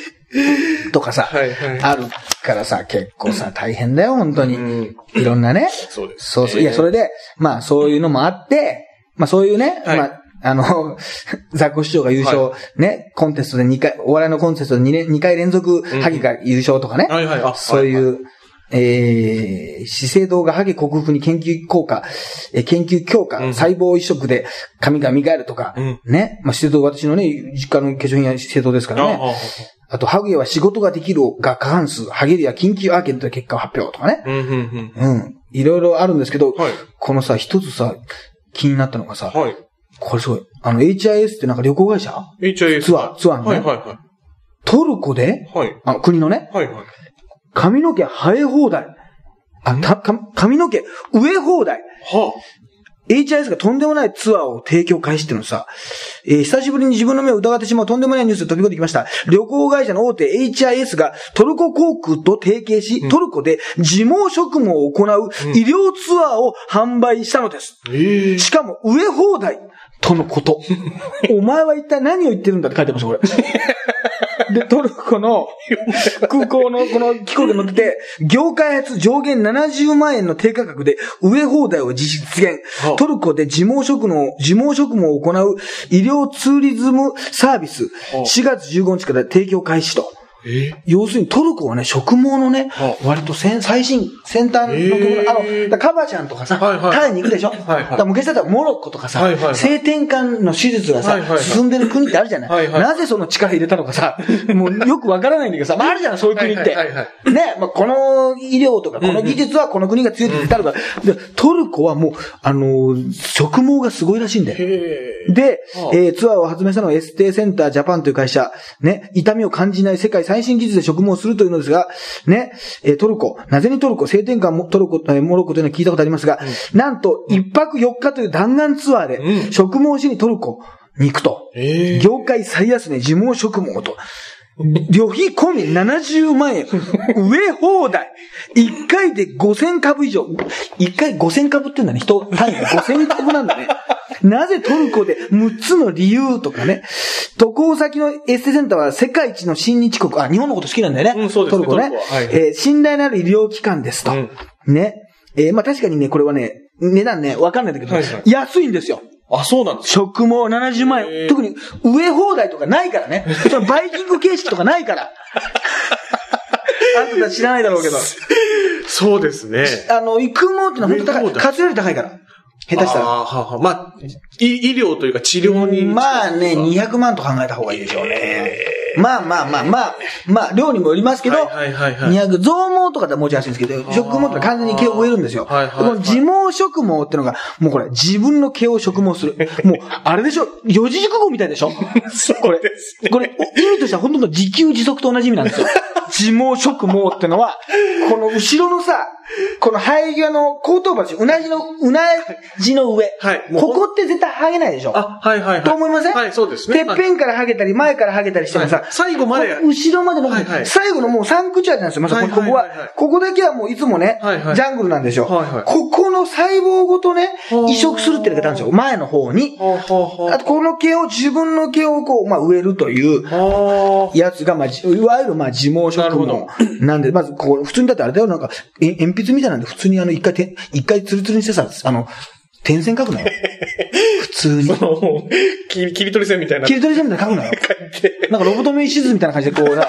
とかさ、はいはいあるからさ、結構さ、大変だよ、本当に。うんいろんなね。そうですねそうそう。いや、それで、まあ、そういうのもあって、まあ、そういうね、はいまあ、あの、ザコ市長が優勝、ね、コンテストで2回、お笑いのコンテストで2年、2回連続、ハゲが優勝とかね。はいはいあそういう、えー、資生堂がハゲ克服に研究効果、えー研究強化、うん細胞移植で髪が磨えるとか、うんね。まあ、資生堂、私のね、実家の化粧品は資生堂ですからね。あと、ハゲは仕事ができるが過半数、ハゲリア緊急アーケードで結果を発表とかね。うんうんうん。うん。いろいろあるんですけど、はい。このさ、一つさ、気になったのがさ、はい。これすごい。あの、HIS ってなんか旅行会社？HIS。ツアー、ツアーのね、はいはいはトルコで、い。はい。あの、国のね、はいはい。髪の毛生え放題。あ、た、か髪の毛植え放題。は HIS がとんでもないツアーを提供開始っていうのさ、えー久しぶりに自分の目を疑ってしまうとんでもないニュースで飛び込んできました。旅行会社の大手 HIS がトルコ航空と提携し、トルコで事務職務を行う医療ツアーを販売したのです。あ。ええ。しかも植え放題とのこと。お前は一体何を言ってるんだって書いてます、これ。で、トルコの空港のこの機構で乗ってて、業界初上限70万円の低価格で植え放題を実現はあ。トルコで事務職務を、事務職務を行う医療ツーリズムサービスはあ4月15日から提供開始と。え？え。要するにトルコはね、植毛のねは、あ。割と先最新、先端のへー。あの、カバちゃんとかさ、タイに行くでしょ？はいはい。だから昔だったらモロッコとかさ、性転換の手術がさ、進んでる国ってあるじゃない,、はいはい。なぜその力入れたのかさ、もうよくわからないんだけどさ、まああるじゃない、そういう国って。はいはいはいね、まあ、この医療とか、この技術はこの国が強いって言ってあるから、でトルコはもう、あのー植毛がすごいらしいんだよ。ではあ、えーツアーを発明したのはエステセンタージャパンという会社、ね、痛みを感じない世界最新技術で植毛をするというのですが、ね、えートルコ、なぜにトルコ、性転換もトルコ、えーモロッコというのは聞いたことありますが、なんと一泊四日という弾丸ツアーで、うん植毛しにトルコに行くと。ええ。業界最安値、樹毛植毛と。旅費込み70万円。植え放題。1回で5000株以上。1回5000株って言うんだね。人単位が5000株なんだね。なぜトルコで6つの理由とかね。渡航先のエステセンターは世界一の親日国。あ、日本のこと好きなんだよね。うんそうですねトルコねコははい。えー信頼のある医療機関ですと。うんね。えーまあ確かにね、これはね、値段ね、わかんないんだけど、はいはい安いんですよ。あ、そうなんです食毛70万円。特に植え放題とかないからね。そのバイキング形式とかないから。あんたたち知らないだろうけど。そうですね。あの、育毛ってのは本当高い。活より高いから。下手したら。あーはあはあまあ、い医療というか治療に。まあね、200万と考えた方がいいでしょうね。まあまあまあまあ、まあ、量にもよりますけど、はいはいはいはい200、増毛とかではもちょい安いんですけど、植毛ってのは完全に毛を植えるんですよ。はいはいはいこの自毛植毛ってのが、もうこれ、自分の毛を植毛する。もう、あれでしょ四字熟語みたいでしょこれ、これ、意味としては本当の自給自足と同じ意味なんですよ。自毛植毛ってのは、この後ろのさ、この生え際の後頭部ですようなじの、うなじの上。はいここって絶対ハゲないでしょあ、はいはいはい。と思いませんはい、そうですね。てっぺんからハゲたり、前からハゲたりしてもさ、最後まで。後ろまでの、はいはい。最後のもう3口あるんですよ。まさは。いここは。ここだけはもういつもね、はいはい。ジャングルなんですよ。はいはい。ここの細胞ごとねは、あ移植するっていうのがあるんですよ。前の方に。あと、この毛を、自分の毛をこう、まあ、植えるという、あやつが、まあ、じいわゆる、まあ、自毛植なるほ毛なんで、まず、こう、普通にだってあれだよ、なんか、え鉛筆みたいなんで、普通にあの、一回て、一回ツルツルにしてさ、あの、点線書くのよ。普通に。あ。もう、切り取り線みたいな。切り取り線みたいなの書くのよ。書いて。なんかロボトミー手術みたいな感じでこうな、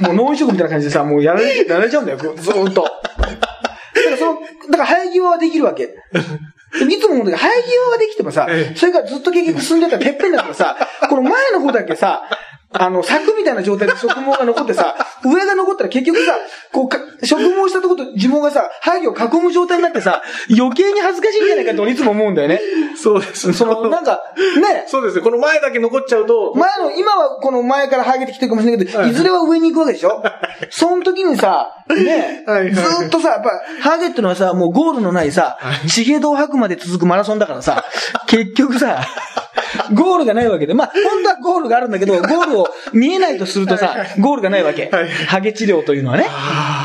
もう脳移植みたいな感じでさ、もうやられ、やられちゃうんだよ、ずーっと。だからその、だから生え際はできるわけ。いつも思うんだけど、生え際はできてもさええ、それがずっと結局進んでたらてっぺんだからさ、この前の方だけさ、あの、柵みたいな状態で植毛が残ってさ、上が残ったら結局さ、こうか、植毛したとこと自毛がさ、生え際を囲む状態になってさ、余計に恥ずかしいんじゃないかって俺いつも思うんだよね。そうです。その、なんか、ね、そうですね。この前だけ残っちゃうと、前の、今はこの前からハゲてきてるかもしれないけど、い。ずれは上に行くわけでしょ？その時にさ、ね、はいはい。ずーっとさ、やっぱ、ハゲってのはさ、もうゴールのないさ、地平道吐くまで続くマラソンだからさ、結局さ、ゴールがないわけで、まあ、本当はゴールがあるんだけど、ゴールを見えないとするとさ、ゴールがないわけ。はいハゲ治療というのはね。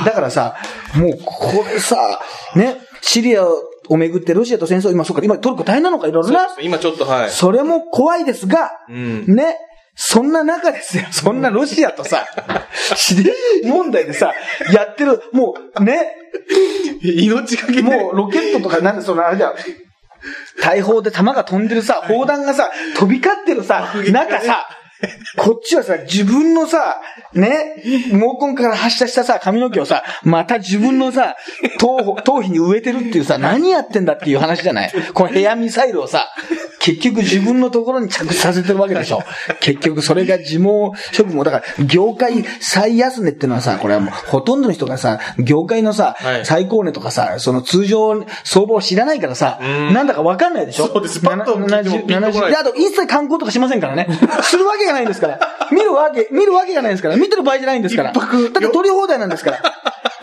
だからさ、もうこれさ、ね、シリアをめぐってロシアと戦争、今そうか、今トルコ大変なのか、いろいろな。今ちょっとはい。それも怖いですが、うんね、そんな中ですよ。そんなロシアとさ、資源問題でさ、やってる、もうね、命がけで。もうロケットとか、なんでそのあれだよ、大砲で弾が飛んでるさ、砲弾がさ、飛び交ってるさ、中さ、こっちはさ、自分のさ、ね、毛根から発射したさ、髪の毛をさ、また自分のさ、頭、頭皮に植えてるっていうさ、何やってんだっていう話じゃない？このヘアミサイルをさ、結局自分のところに着地させてるわけでしょ。結局それが自毛職務。だから、業界最安値ってのはさ、これはもうほとんどの人がさ、業界のさ、はい最高値とかさ、その通常相場を知らないからさ、んなんだかわかんないでしょそうですパッと聞いてもピンとこない70で、あと一切観光とかしませんからね。するわけがないんですから。見るわけ、見るわけがないんですから。見てる場合じゃないんですから。だって取り放題なんですから。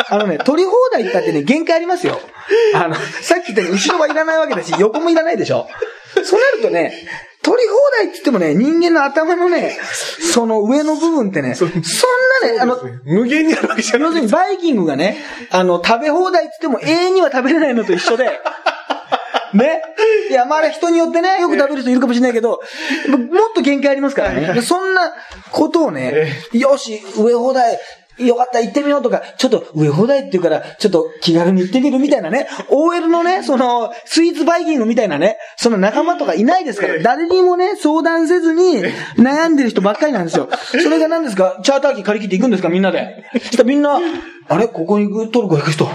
あのね、取り放題って言ったってね、限界ありますよ。あの、さっき言ったように後ろはいらないわけだし、横もいらないでしょ。そうなるとね、取り放題って言ってもね、人間の頭のね、その上の部分ってね、そんなね、あの、無限にあるわけじゃない。要するにバイキングがね、あの、食べ放題って言っても永遠には食べれないのと一緒で、ね。いや、まああれ人によってね、よく食べる人いるかもしれないけど、もっと限界ありますからね。でそんなことをね、よし、上放題、よかった、行ってみようとか、ちょっと上放題って言うから、ちょっと気軽に行ってみるみたいなね、OL のね、その、スイーツバイキングみたいなね、その仲間とかいないですから、誰にもね、相談せずに悩んでる人ばっかりなんですよ。それが何ですか？チャーター機借り切って行くんですか？みんなで。そしたらみんな、あれ？ここに行く、トルコ行く人？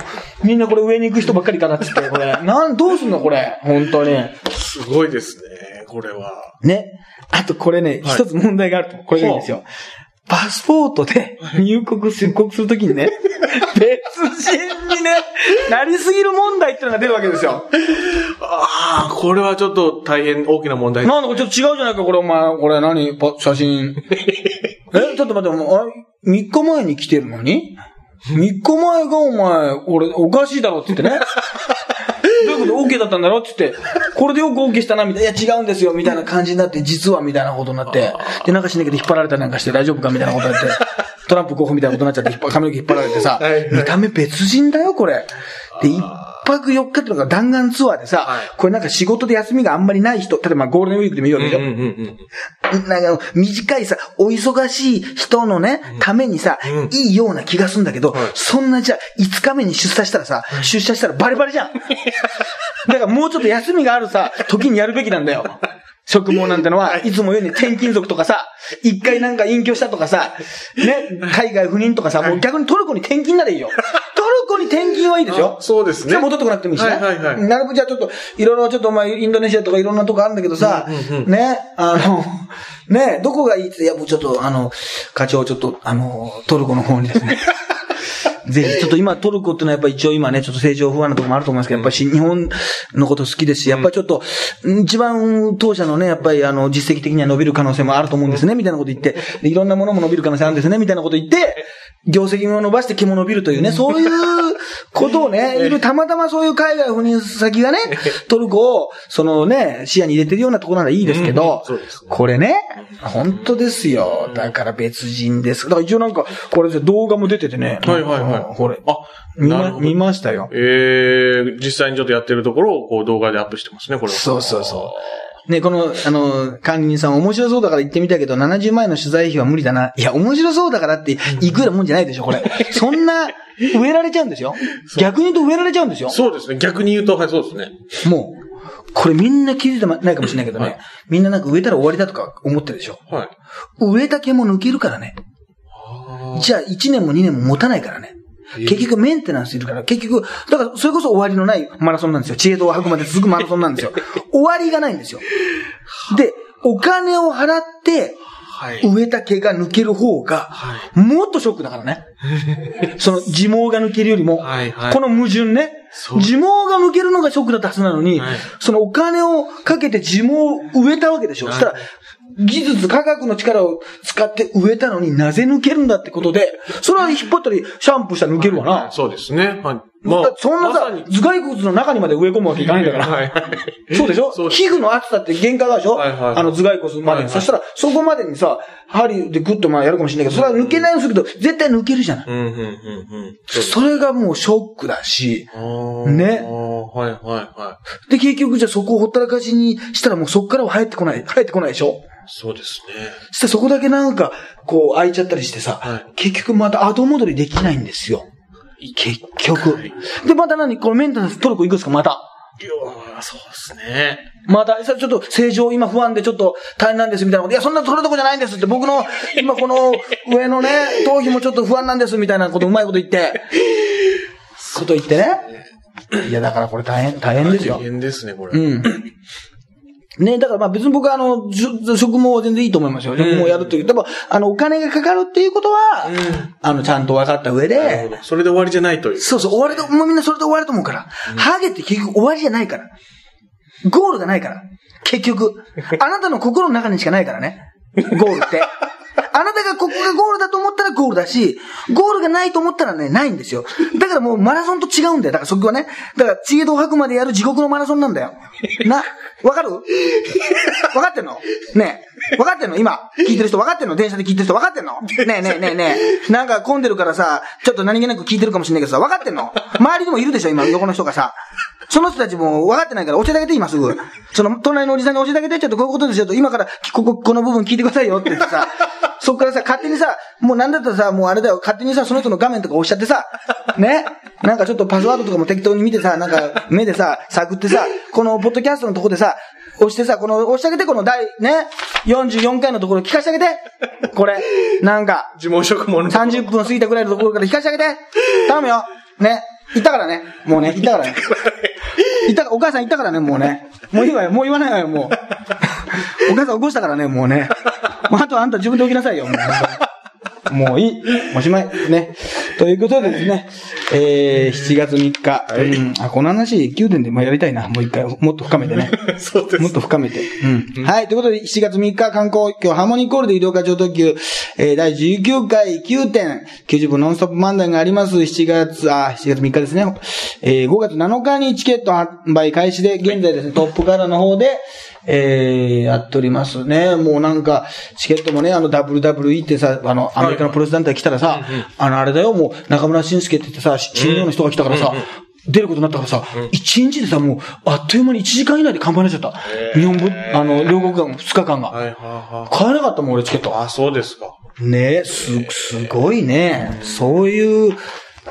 みんなこれ上に行く人ばっかりかなって言って、これ。なん、どうすんの？これ。本当に。すごいですね、これは。ね。あとこれね、はい一つ問題があると。これがいいんですよ。パスポートで入国、出国するときにね、別人にね、なりすぎる問題ってのが出るわけですよ。ああ、これはちょっと大変大きな問題。なんだこれちょっと違うじゃないか、これお前、これ何？パ写真。え、ちょっと待って、お前、あれ、3日前に来てるのに ?3 日前がお前、俺、おかしいだろって言ってね。どういうこと ?OK だったんだろ？って言って、これでよく OK したな、みたいな。いや、違うんですよ、みたいな感じになって、実は、みたいなことになって。で、なんかしないけど引っ張られたりなんかして大丈夫か、みたいなことになって。トランプ候補みたいなことになっちゃって、髪の毛引っ張られてさ見た目別人だよ、これ。で、一泊四日ってのが弾丸ツアーでさ、はいこれなんか仕事で休みがあんまりない人、例えばゴールデンウィークでもいいわけでしょ、うんうんうん。なんか、短いさ、お忙しい人のね、ためにさ、うんいいような気がするんだけど、はいそんなじゃあ、5日目に出社したらさ、出社したらバレバレじゃん。だからもうちょっと休みがあるさ、時にやるべきなんだよ。職務なんてのは、いつも言うように転勤族とかさ、一回なんか隠居したとかさ、ね、海外不妊とかさ、もう逆にトルコに転勤ならいいよ。に転勤はいいでしょ？あそうですね。じゃあ戻ってこなくてもいいしね。はいはいはい。なるべくじゃあちょっと、いろいろちょっとまあ、インドネシアとかいろんなとこあるんだけどさ、うんうんうん。ね、あの、ね、どこがいいって、いやもうちょっと、あの、課長ちょっと、あの、トルコの方にですね。ぜひ、ちょっと今トルコっていうのはやっぱり一応今ね、ちょっと成長不安なところもあると思いますけど、やっぱりし日本のこと好きですし、やっぱりちょっと、一番当社のね、やっぱりあの、実績的には伸びる可能性もあると思うんですね、みたいなこと言って、でいろんなものも伸びる可能性あるんですね、みたいなこと言って、業績も伸ばして毛も伸びるというね、そういうことをね、いる、たまたまそういう海外赴任先がね、トルコを、そのね、視野に入れてるようなところならいいですけどうんね、これね、本当ですよ。だから別人です。だから一応なんか、これで動画も出ててね。はいはいはいこれ、あ、見ま、見ましたよ。えー、実際にちょっとやってるところをこう動画でアップしてますね、これは。そうそうそう。ね、この、あの、管理人さん面白そうだから行ってみたけど、70万円の取材費は無理だな。いや、面白そうだからって、いくらもんじゃないでしょ、これ。そんな、植えられちゃうんですよ。逆に言うと植えられちゃうんですよ。そうですね。逆に言うと、はい、そうですね。もう、これみんな気づいてないかもしれないけどね、はいみんななんか植えたら終わりだとか思ってるでしょ。はい。植えた毛も抜けるからね。じゃあ1年も2年も持たないからね。結局メンテナンスいるから、結局、だからそれこそ終わりのないマラソンなんですよ。知恵度を吐くまで続くマラソンなんですよ。終わりがないんですよ。で、お金を払って、はい。植えた毛が抜ける方が、はもっとショックだからね。その自毛が抜けるよりも、この矛盾ね。自毛が抜けるのがショックだったはずなのに、はいそのお金をかけて自毛を植えたわけでしょ。はいそしたら、技術、科学の力を使って植えたのになぜ抜けるんだってことで、それは引っ張ったり、シャンプーしたら抜けるわな。そうですね。はい。だってそんなさま頭蓋骨の中にまで植え込むわけいかないんだから。はいはい。そうでしょ？そう皮膚の厚さって限界があるでしょ、はいはいはいあの頭蓋骨までに。はいはいそしたら、そこまでにさ、針でグッとまあやるかもしれないけど、それは抜けないようにするけど、絶対抜けるじゃない。うん、うん、うん、うん。それがもうショックだし、ねね。はい、はい、はで、結局じゃあそこをほったらかしにしたらもうそこからは生えてこない、生えてこないでしょ？い。そうですね。そしてそこだけなんか、こう開いちゃったりしてさ、はい結局また後戻りできないんですよ。結局。はいで、また何？このメンテナンストルコ行くんですか？また。いやーそうですね。また、さちょっと正常今不安でちょっと大変なんですみたいなこと。いや、そんなそれどころじゃないんですって、僕の、今この上のね、頭皮もちょっと不安なんですみたいなことうまいこと言って、こと言ってね。いや、だからこれ大変、大変ですよ大。変ですね、これ。うん。ね、だからまあ別に僕はあの、職務は全然いいと思いますよ。職務をやるという。でも、あの、お金がかかるっていうことは、あの、ちゃんと分かった上で。それで終わりじゃないという。そうそう、終わりで、もうみんなそれで終わると思うから。ハゲって結局終わりじゃないから。ゴールがないから。結局。あなたの心の中にしかないからね。ゴールって。あなたがここがゴールだと思ったらゴールだし、ゴールがないと思ったらね、ないんですよ。だからもうマラソンと違うんだよ。だからそこはね。だから、知恵と吐くまでやる地獄のマラソンなんだよ。な、わかる？わかってんの？ねえ。わかってんの？今、聞いてる人わかってんの？電車で聞いてる人わかってんの？ねえねえねえねえ。なんか混んでるからさ、ちょっと何気なく聞いてるかもしれないけどさ、わかってんの？周りでもいるでしょ？今、横の人がさ。その人たちも分かってないから教えてあげて、今すぐ。その、隣のおじさんに教えてあげて、ちょっとこういうことですよと、今から、ここ、この部分聞いてくださいよって言ってさ、そっからさ、勝手にさ、もうなんだったらさ、もうあれだよ、勝手にさ、その人の画面とか押しちゃってさ、ね？なんかちょっとパスワードとかも適当に見てさ、なんか目でさ、探ってさ、このポッドキャストのとこでさ、押してさ、この、押してあげて、この第、ね、44回のところ聞かせてあげて。これ、なんか、呪文職もの。30分過ぎたぐらいのところから聞かせてあげて。頼むよ。ね。言ったからね。もうね、言ったからね。言ったか、お母さん言ったからね、もうね。もういいわよ、もう言わないわよ、もう。お母さん起こしたからね、もうね。もうあとはあんた自分で起きなさいよ、もう。もういい。おしまい。ね。ということでですね、えー、7月3日。うん。あ、この話、宮殿でもやりたいな。もう一回、もっと深めてね。そうです。もっと深めて。うん。はい。ということで、7月3日観光今日ハーモニーコールで移動課長特急、えー、第19回9点、90分ノンストップ漫談があります。7月、あ、7月3日ですね。えー、5月7日にチケット販売開始で、現在ですね、トップカラーの方で、えー、やっておりますね。もうなんか、チケットもね、あの WWE ってさ、あの、アメリカのプロレス団体来たらさ、あの、あれだよ、もう中村晋介って言ってさ、新の人が来たからさ、出ることになったからさ、一日でさ、もう、あっという間に1時間以内で完売になっちゃった。日本部、あの、両国間2日間が。はいはいは買えなかったもん、俺チケッい。ト。あ、そうですか。ねえ、す、すごいね。そういう、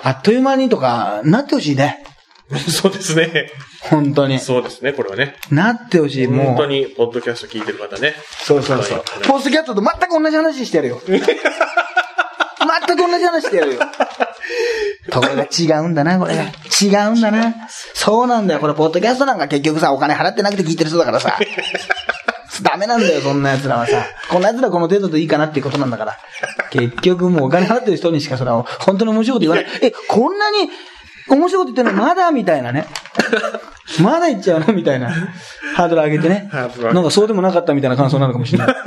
あっという間にとか、なってほしいね。そうですね。本当に。そうですね、これはね。なってほしい、もう。本当に、ポッドキャスト聞いてる方ね。そうそうそう。ポーストキャットと全く同じ話してやるよ。全く同じ話してやるよ。ところが違うんだな、これが。違うんだな。そうなんだよ。これ、ポッドキャストなんか結局さ、お金払ってなくて聞いてる人だからさ。ダメなんだよ、そんな奴らはさ。こんな奴らこの程度でいいかなっていうことなんだから。結局もうお金払ってる人にしかそれは本当に面白いこと言わない。え、こんなに面白いこと言ってるのまだみたいなね。まだ言っちゃうのみたいな。ハードル上げてね。なんかそうでもなかったみたいな感想なのかもしれない。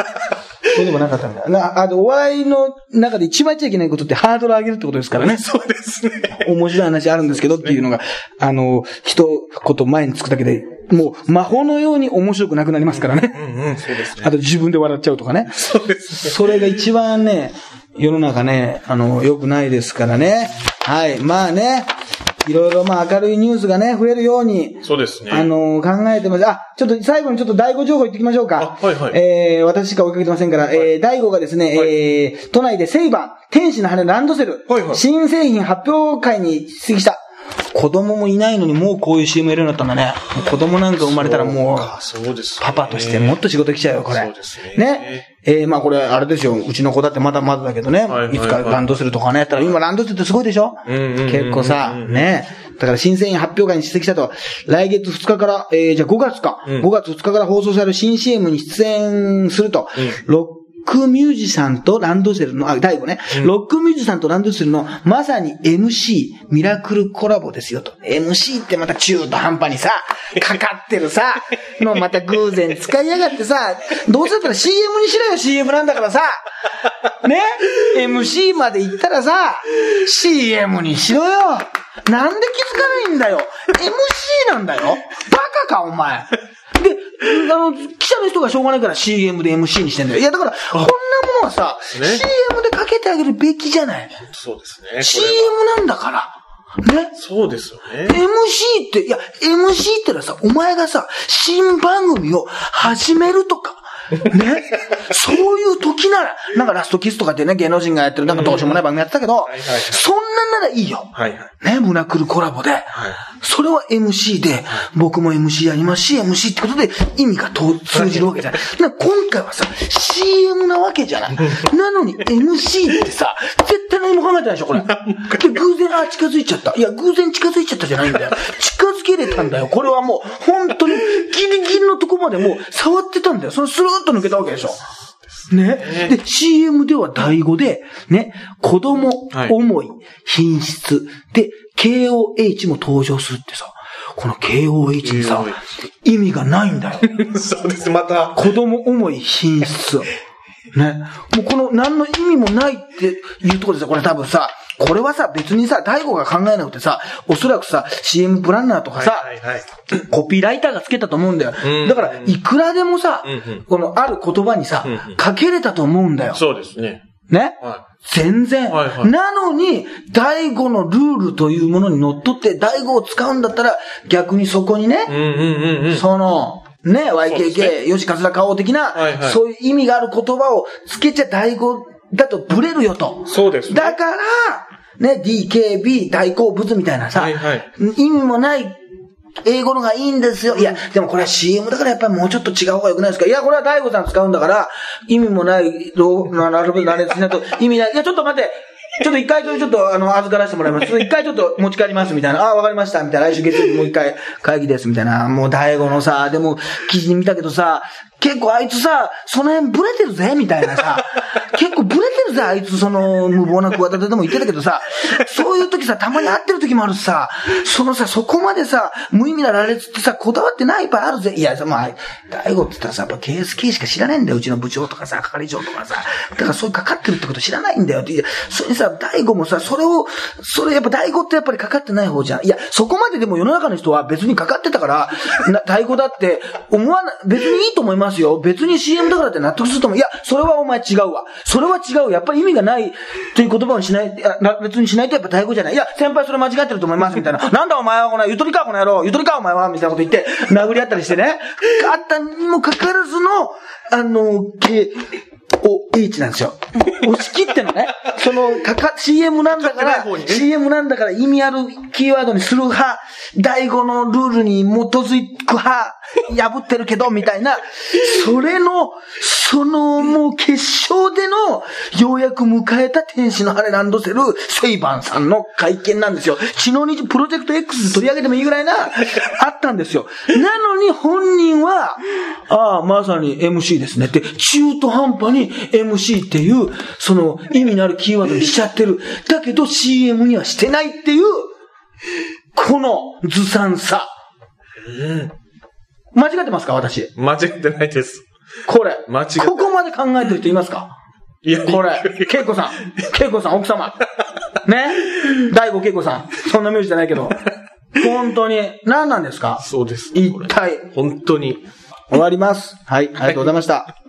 そうでもなかったみたいな。なあと、お笑いの中で一番言っちゃいけないことってハードル上げるってことですからね。そうですね。面白い話あるんですけどっていうのが、あの、一言前につくだけで、もう魔法のように面白くなくなりますからね。うんうん、そうですね。あと自分で笑っちゃうとかね。そうですね。それが一番ね、世の中ね、あの、良くないですからね。はい。まあね、いろいろまあ明るいニュースがね、増えるように、そうですね。あの、考えてます。あ、ちょっと最後にちょっと第5情報言ってきましょうか。あはいはいえー、私しか追いかけてませんから、えー、第5がですね、はいえー、都内でセイバン、天使の羽ランドセル、はいはい新製品発表会に出席した。子供もいないのにもうこういう CM やるようになったんだね。子供なんか生まれたらもう。パパとしてもっと仕事来ちゃうよ、これ。ねね。えー、まあこれ、あれですよ。うちの子だってまだまだだけどね。はいつかランドセルとかね、やったら、今ランドセルってすごいでしょ？結構さ、ね。だから新製品発表会に出席したと、来月2日から、えー、じゃあ5月か。うん5月2日から放送される新 CM に出演すると、クミュージシャンとランドセルの、あ、第5ね、ロックミュージシャンとランドセルのまさに MC、ミラクルコラボですよと。MC ってまた中途半端にさ、かかってるさ、のまた偶然使いやがってさ、どうせだったら CM にしろよ、CM なんだからさ。ね ?MC まで行ったらさ、CM にしろよ。なんで気づかないんだよ。MC なんだよ。バカか、お前。で、あの、記者の人がしょうがないから CM で MC にしてんだよ。いや、だから、こんなものはさ、ね CM でかけてあげるべきじゃない？そうですね。CM なんだから。ね？そうですよね。MC って、いや、MC ってのはさ、お前がさ、新番組を始めるとか、ね。そういう時なら、なんかラストキスとかってね、芸能人がやってる、なんかどうしようもない番組やってたけど、はいはいそんなんならいいよ。はいはい。ね、胸くるコラボで。はい。それは MC で、僕も MC やりますし、MC ってことで意味がと通じるわけじゃない。な今回はさ、CM なわけじゃない。なのに MC ってさ、絶対何も考えてないでしょ、これ。で、偶然、あ、近づいちゃった。いや、偶然近づいちゃったじゃないんだよ。近づけれたんだよ。これはもう、本当にギリギリのとこまでもう触ってたんだよ。そのスルーッと抜けたわけでしょ。ね。で、CM では第5で、ね、子供、はい思い、品質、で、KOH も登場するってさ、この KOH にさ意味がないんだよ。そうです、また。子供思い、品質。ね。もうこの何の意味もないっていうところでさ、これ多分さ、これはさ、別にさ、大悟が考えなくてさ、おそらくさ、CM プランナーとかさ、はいはいはい。コピーライターがつけたと思うんだようん。だから、いくらでもさうんうん、このある言葉にさうんうん、かけれたと思うんだよ。そうですね。ね？は全然。はいはいなのに、第5のルールというものにのっとって、第5を使うんだったら、逆にそこにねい。、うんうんうんうん。その、ね、YKK、吉勝田顔的な、はいはいそういう意味がある言葉をつけちゃ第5だとブレるよと。そうですね。だから、ね、DKB 大好物みたいなさ、はいはい意味もない英語のがいいんですよ。いや、でもこれは CM だからやっぱりもうちょっと違う方が良くないですか？いや、これは大悟さん使うんだから、意味もない、どう、ななるべく羅列しないと意味ない。いや、ちょっと待って。ちょっと一回ちょっと、あの、預からせてもらいます。一回ちょっと持ち帰ります、みたいな。ああ、わかりました、みたいな。来週月曜日もう一回会議です、みたいな。もう大悟のさ、でも、記事見たけどさ、結構あいつさ、その辺ブレてるぜ、みたいなさ。結構ブレてるぜ、あいつ、その、無謀な企てでも言ってたけどさ、そういう時さ、たまに会ってる時もあるしさ、そのさ、そこまでさ、無意味な羅列ってさ、こだわってない場合あるぜ。いや、さ、まあ、大悟って言ったらさ、やっぱ KSK しか知らないんだよ、うちの部長とかさ、係長とかさ。だからそういうかかってるってこと知らないんだよって。それにさ、大悟もさ、それを、それやっぱ大悟ってやっぱりかかってない方じゃん。いや、そこまででも世の中の人は別にかかってたから、な 大悟だって思わな、別にいいと思いますよ。別に CM だからって納得すると思う。いや、それはお前違うわ。それは違う。やっぱり意味がないという言葉にしない、いや別にしないとやっぱ大悟じゃない。いや、先輩それ間違ってると思います、みたいな。なんだお前はこの、ゆとりかこの野郎、ゆとりかお前は、みたいなこと言って、殴り合ったりしてね。あったにもかかわらずの、あの、K、お、H なんですよ。押し切ってのね、その、かか、CM なんだからね CM なんだから意味あるキーワードにする派、第5のルールに基づく派、破ってるけど、みたいな、それの、その、もう決勝での、ようやく迎えた天使の羽ランドセル、セイバンさんの会見なんですよ。血の日プロジェクト X で取り上げてもいいぐらいな、あったんですよ。なのに本人は、ああ、まさに MC ですねって、中途半端に MC っていう、その意味のあるキーワードにしちゃってる。だけど CM にはしてないっていう、このずさんさ。間違ってますか私？間違ってないです。これ。間違ってここまで考えてる人いますか？いや、これ。恵子さん。恵子さん、奥様。ね？大悟恵子さん。そんな名字じゃないけど。本当に。何なんですか？そうです。一体。本当に。終わります。はい。ありがとうございました。